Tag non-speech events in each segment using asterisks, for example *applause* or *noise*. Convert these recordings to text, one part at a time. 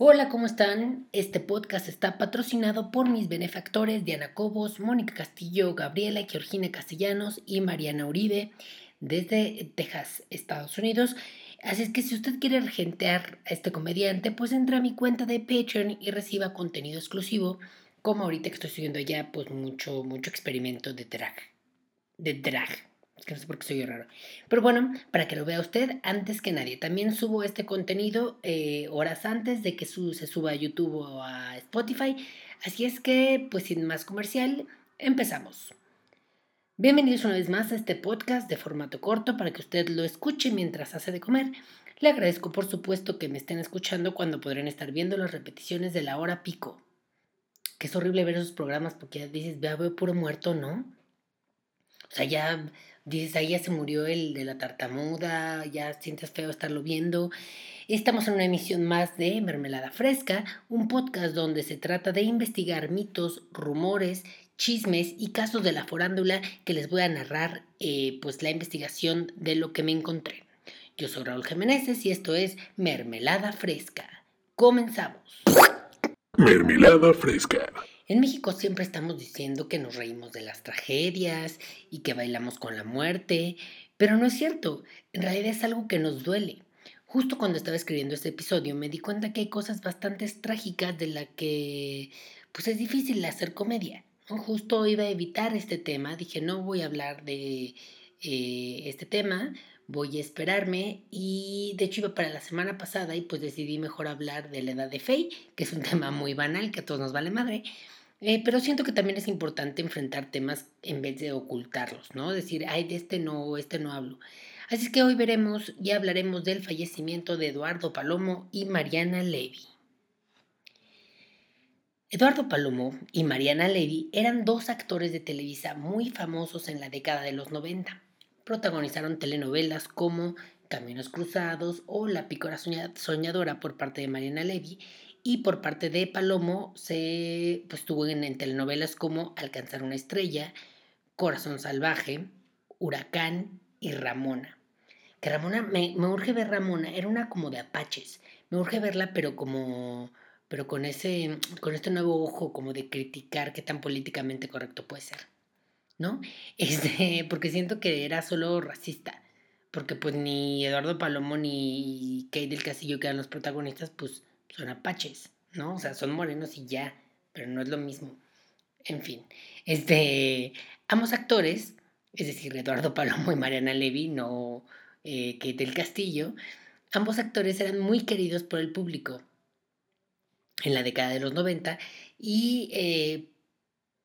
Hola, ¿cómo están? Este podcast está patrocinado por mis benefactores Diana Cobos, Mónica Castillo, Gabriela Georgina Castellanos y Mariana Uribe desde Texas, Estados Unidos. Así es que si usted quiere regentear a este comediante, pues entra a mi cuenta de Patreon y reciba contenido exclusivo, como ahorita que estoy subiendo ya pues mucho, mucho experimento de drag. De drag que no sé por qué soy raro. Pero bueno, para que lo vea usted antes que nadie. También subo este contenido eh, horas antes de que se suba a YouTube o a Spotify. Así es que, pues sin más comercial, empezamos. Bienvenidos una vez más a este podcast de formato corto para que usted lo escuche mientras hace de comer. Le agradezco por supuesto que me estén escuchando cuando podrán estar viendo las repeticiones de la hora pico. Que es horrible ver esos programas porque ya dices, veo puro muerto, ¿no? O sea, ya Dices, ahí ya se murió el de la tartamuda, ya sientes feo estarlo viendo. Estamos en una emisión más de Mermelada Fresca, un podcast donde se trata de investigar mitos, rumores, chismes y casos de la forándula que les voy a narrar eh, pues la investigación de lo que me encontré. Yo soy Raúl Jiménez y esto es Mermelada Fresca. Comenzamos. Mermelada Fresca. En México siempre estamos diciendo que nos reímos de las tragedias y que bailamos con la muerte, pero no es cierto, en realidad es algo que nos duele. Justo cuando estaba escribiendo este episodio me di cuenta que hay cosas bastante trágicas de las que pues es difícil hacer comedia. Justo iba a evitar este tema, dije no voy a hablar de eh, este tema, voy a esperarme y de hecho iba para la semana pasada y pues decidí mejor hablar de la edad de Faye, que es un tema muy banal que a todos nos vale madre. Eh, pero siento que también es importante enfrentar temas en vez de ocultarlos, ¿no? Decir, ay, de este no, este no hablo. Así que hoy veremos y hablaremos del fallecimiento de Eduardo Palomo y Mariana Levy. Eduardo Palomo y Mariana Levy eran dos actores de Televisa muy famosos en la década de los 90. Protagonizaron telenovelas como Caminos Cruzados o La Pícora Soñadora por parte de Mariana Levy y por parte de Palomo se pues, estuvo en, telenovelas como Alcanzar una estrella, Corazón Salvaje, Huracán y Ramona. Que Ramona, me, me urge ver Ramona, era una como de apaches. Me urge verla, pero como pero con ese con este nuevo ojo como de criticar qué tan políticamente correcto puede ser. ¿No? *laughs* Este, porque siento que era solo racista. Porque pues ni Eduardo Palomo ni Kate del Castillo, que eran los protagonistas, pues son apaches, ¿no? O sea, son morenos y ya, pero no es lo mismo. En fin, este, ambos actores, es decir, Eduardo Palomo y Mariana Levy, no eh, del Castillo, ambos actores eran muy queridos por el público en la década de los 90 y eh,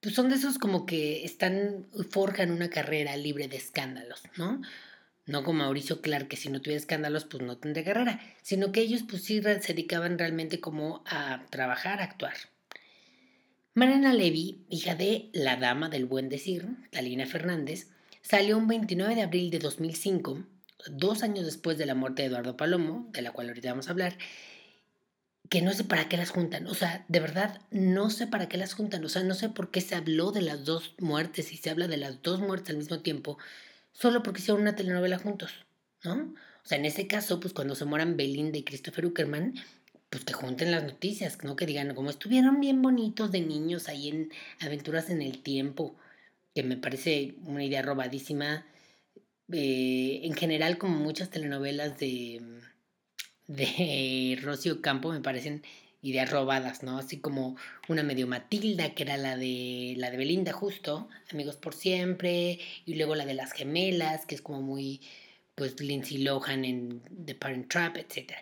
pues son de esos como que están, forjan una carrera libre de escándalos, ¿no? No como Mauricio Clark, que si no tuviera escándalos, pues no tendría carrera, sino que ellos pues sí se dedicaban realmente como a trabajar, a actuar. Mariana Levy, hija de la dama del buen decir, Talina Fernández, salió un 29 de abril de 2005, dos años después de la muerte de Eduardo Palomo, de la cual ahorita vamos a hablar, que no sé para qué las juntan. O sea, de verdad, no sé para qué las juntan. O sea, no sé por qué se habló de las dos muertes y se habla de las dos muertes al mismo tiempo solo porque hicieron una telenovela juntos, ¿no? O sea, en ese caso, pues cuando se mueran Belinda y Christopher Uckerman, pues que junten las noticias, ¿no? Que digan, como estuvieron bien bonitos de niños ahí en Aventuras en el Tiempo, que me parece una idea robadísima. Eh, en general, como muchas telenovelas de, de Rocío Campo, me parecen ideas robadas, ¿no? Así como una medio Matilda, que era la de la de Belinda justo, Amigos por siempre, y luego la de las gemelas, que es como muy pues Lindsay Lohan en The Parent Trap, etc.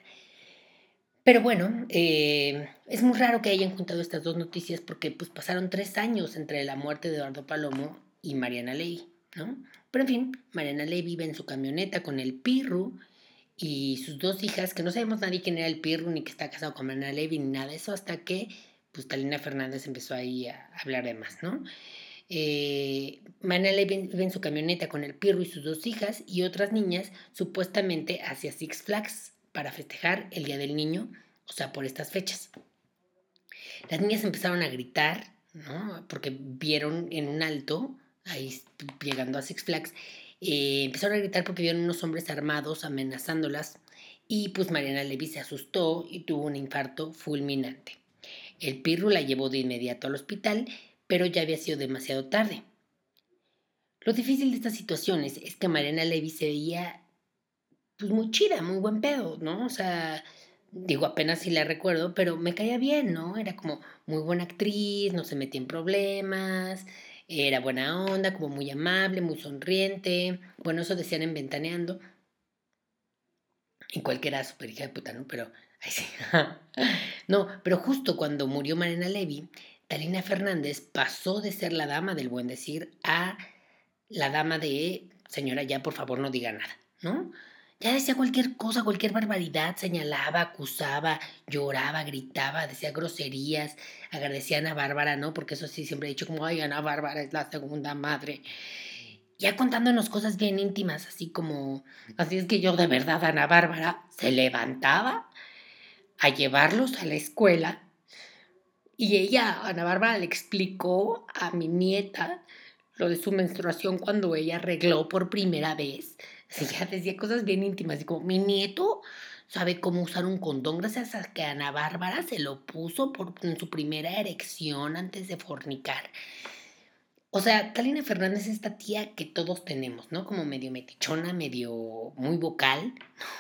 Pero bueno, eh, es muy raro que hayan juntado estas dos noticias porque pues pasaron tres años entre la muerte de Eduardo Palomo y Mariana Ley, ¿no? Pero en fin, Mariana Ley vive en su camioneta con el Pirru y sus dos hijas, que no sabemos nadie quién era el Pirro, ni que está casado con Mariana Levy, ni nada de eso, hasta que pues Talina Fernández empezó ahí a hablar de más, ¿no? Eh, Mariana Levy vive en su camioneta con el Pirro y sus dos hijas y otras niñas, supuestamente hacia Six Flags para festejar el Día del Niño, o sea, por estas fechas. Las niñas empezaron a gritar, ¿no? Porque vieron en un alto, ahí llegando a Six Flags, eh, empezaron a gritar porque vieron unos hombres armados amenazándolas Y pues Mariana Levy se asustó y tuvo un infarto fulminante. El Pirru la llevó de inmediato al hospital, pero ya había sido demasiado tarde. Lo difícil de estas situaciones es que Mariana Levy se veía pues muy chida, muy buen pedo, ¿no? O sea, digo, apenas si la recuerdo, pero me caía bien, ¿no? Era como muy buena actriz, no se metía en problemas, era buena onda, como muy amable, muy sonriente. Bueno, eso decían en Ventaneando. Y cualquiera super hija de puta, ¿no? Pero, ay, sí. *laughs* no, pero justo cuando murió Marina Levy, Talina Fernández pasó de ser la dama del buen decir a la dama de, señora, ya por favor no diga nada, ¿no? Ya decía cualquier cosa, cualquier barbaridad, señalaba, acusaba, lloraba, gritaba, decía groserías, agradecía a Ana Bárbara, ¿no? Porque eso sí, siempre he dicho como, ay, Ana Bárbara es la segunda madre ya contándonos cosas bien íntimas, así como, así es que yo de verdad, Ana Bárbara, se levantaba a llevarlos a la escuela y ella, Ana Bárbara, le explicó a mi nieta lo de su menstruación cuando ella arregló por primera vez. Ella decía cosas bien íntimas, así como, mi nieto sabe cómo usar un condón gracias a que Ana Bárbara se lo puso por, en su primera erección antes de fornicar. O sea, Talina Fernández es esta tía que todos tenemos, ¿no? Como medio metichona, medio muy vocal.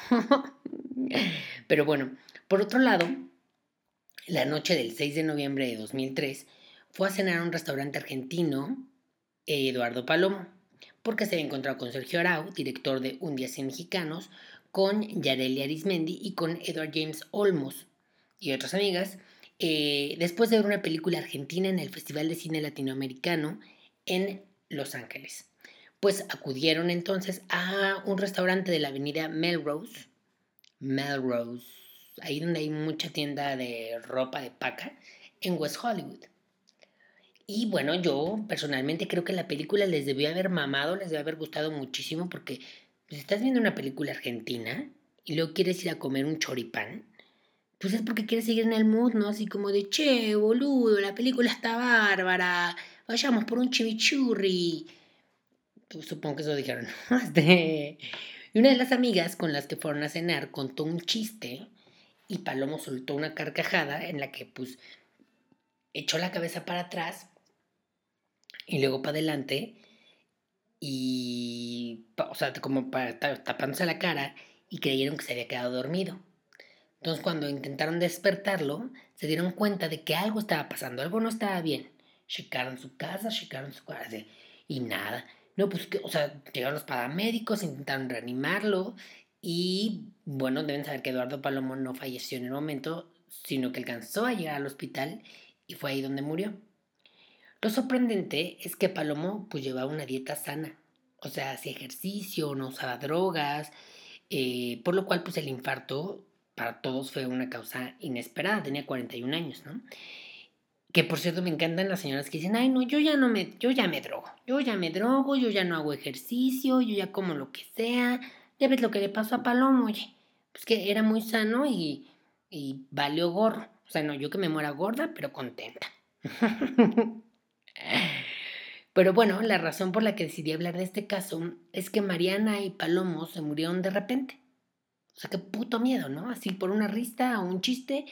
*laughs* Pero bueno, por otro lado, la noche del 6 de noviembre de 2003 fue a cenar a un restaurante argentino, Eduardo Palomo, porque se había encontrado con Sergio Arau, director de Un Día Sin Mexicanos, con Yareli Arismendi y con Edward James Olmos y otras amigas, eh, después de ver una película argentina en el Festival de Cine Latinoamericano en Los Ángeles. Pues acudieron entonces a un restaurante de la avenida Melrose, Melrose, ahí donde hay mucha tienda de ropa de paca, en West Hollywood. Y bueno, yo personalmente creo que la película les debió haber mamado, les debió haber gustado muchísimo porque pues, estás viendo una película argentina y luego quieres ir a comer un choripán, pues es porque quieres seguir en el mood, ¿no? Así como de, che, boludo, la película está bárbara, vayamos por un chimichurri. Pues, supongo que eso dijeron. *laughs* Este, y una de las amigas con las que fueron a cenar contó un chiste y Palomo soltó una carcajada en la que pues echó la cabeza para atrás y luego para adelante y, o sea, como para, tapándose la cara y creyeron que se había quedado dormido. Entonces cuando intentaron despertarlo, se dieron cuenta de que algo estaba pasando, algo no estaba bien checaron su casa, checaron su casa y nada. No, pues, o sea, llegaron los paramédicos, intentaron reanimarlo y, bueno, deben saber que Eduardo Palomo no falleció en el momento, sino que alcanzó a llegar al hospital y fue ahí donde murió. Lo sorprendente es que Palomo pues llevaba una dieta sana, o sea, hacía ejercicio, no usaba drogas, eh, por lo cual pues el infarto para todos fue una causa inesperada, tenía 41 años, ¿no? Que por cierto me encantan las señoras que dicen, ay no, yo ya no me, yo ya me drogo, yo ya me drogo, yo ya no hago ejercicio, yo ya como lo que sea. Ya ves lo que le pasó a Palomo, oye, pues que era muy sano y, y valió gorro. O sea, no, yo que me muera gorda, pero contenta. *laughs* pero bueno, la razón por la que decidí hablar de este caso es que Mariana y Palomo se murieron de repente. O sea, qué puto miedo, ¿no? Así por una rista o un chiste.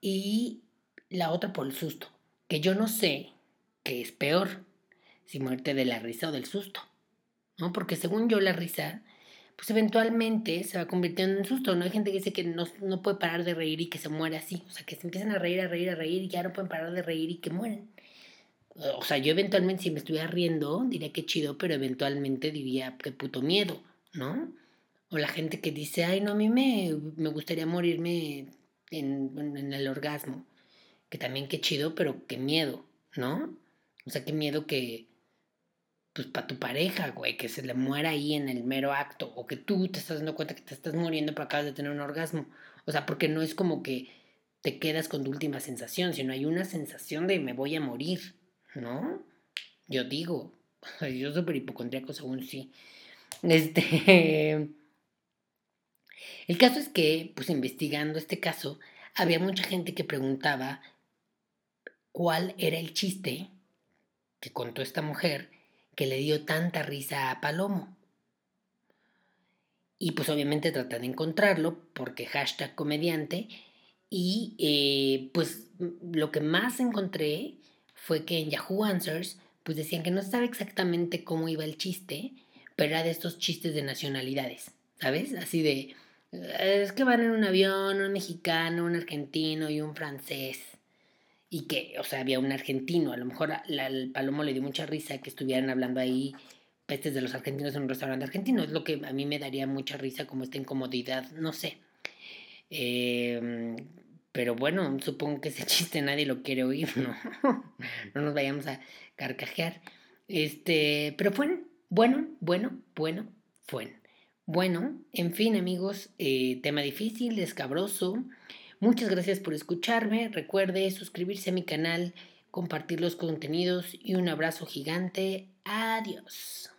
Y la otra por el susto, que yo no sé qué es peor, si muerte de la risa o del susto, ¿no? Porque según yo la risa, pues eventualmente se va convirtiendo en susto, ¿no? Hay gente que dice que no, no puede parar de reír y que se muere así, o sea, que se empiezan a reír, a reír, a reír y ya no pueden parar de reír y que mueren. O sea, yo eventualmente si me estuviera riendo diría que chido, pero eventualmente diría que puto miedo, ¿no? O la gente que dice, ay, no, a mí me, me gustaría morirme en, en el orgasmo que también qué chido, pero qué miedo, ¿no? O sea, qué miedo que, pues para tu pareja, güey, que se le muera ahí en el mero acto, o que tú te estás dando cuenta que te estás muriendo pero acabas de tener un orgasmo. O sea, porque no es como que te quedas con tu última sensación, sino hay una sensación de me voy a morir, ¿no? Yo digo, *laughs* yo súper hipocondríaco según sí. Este. *laughs* El caso es que, pues investigando este caso, había mucha gente que preguntaba cuál era el chiste que contó esta mujer que le dio tanta risa a Palomo. Y pues obviamente traté de encontrarlo porque hashtag comediante. Y eh, pues lo que más encontré fue que en Yahoo Answers pues decían que no sabe exactamente cómo iba el chiste, pero era de estos chistes de nacionalidades, ¿sabes? Así de, es que van en un avión un mexicano, un argentino y un francés. Y que, o sea, había un argentino, a lo mejor al palomo le dio mucha risa que estuvieran hablando ahí pestes de los argentinos en un restaurante argentino. Es lo que a mí me daría mucha risa como esta incomodidad, no sé. Em, pero bueno, supongo que ese *laughs* chiste nadie lo quiere oír, ¿no? *laughs* no nos vayamos a carcajear. Este, pero fue bueno, bueno, bueno, fue. Bueno, en fin amigos, eh, tema difícil, escabroso. Muchas gracias por escucharme. Recuerde suscribirse a mi canal, compartir los contenidos y un abrazo gigante. Adiós.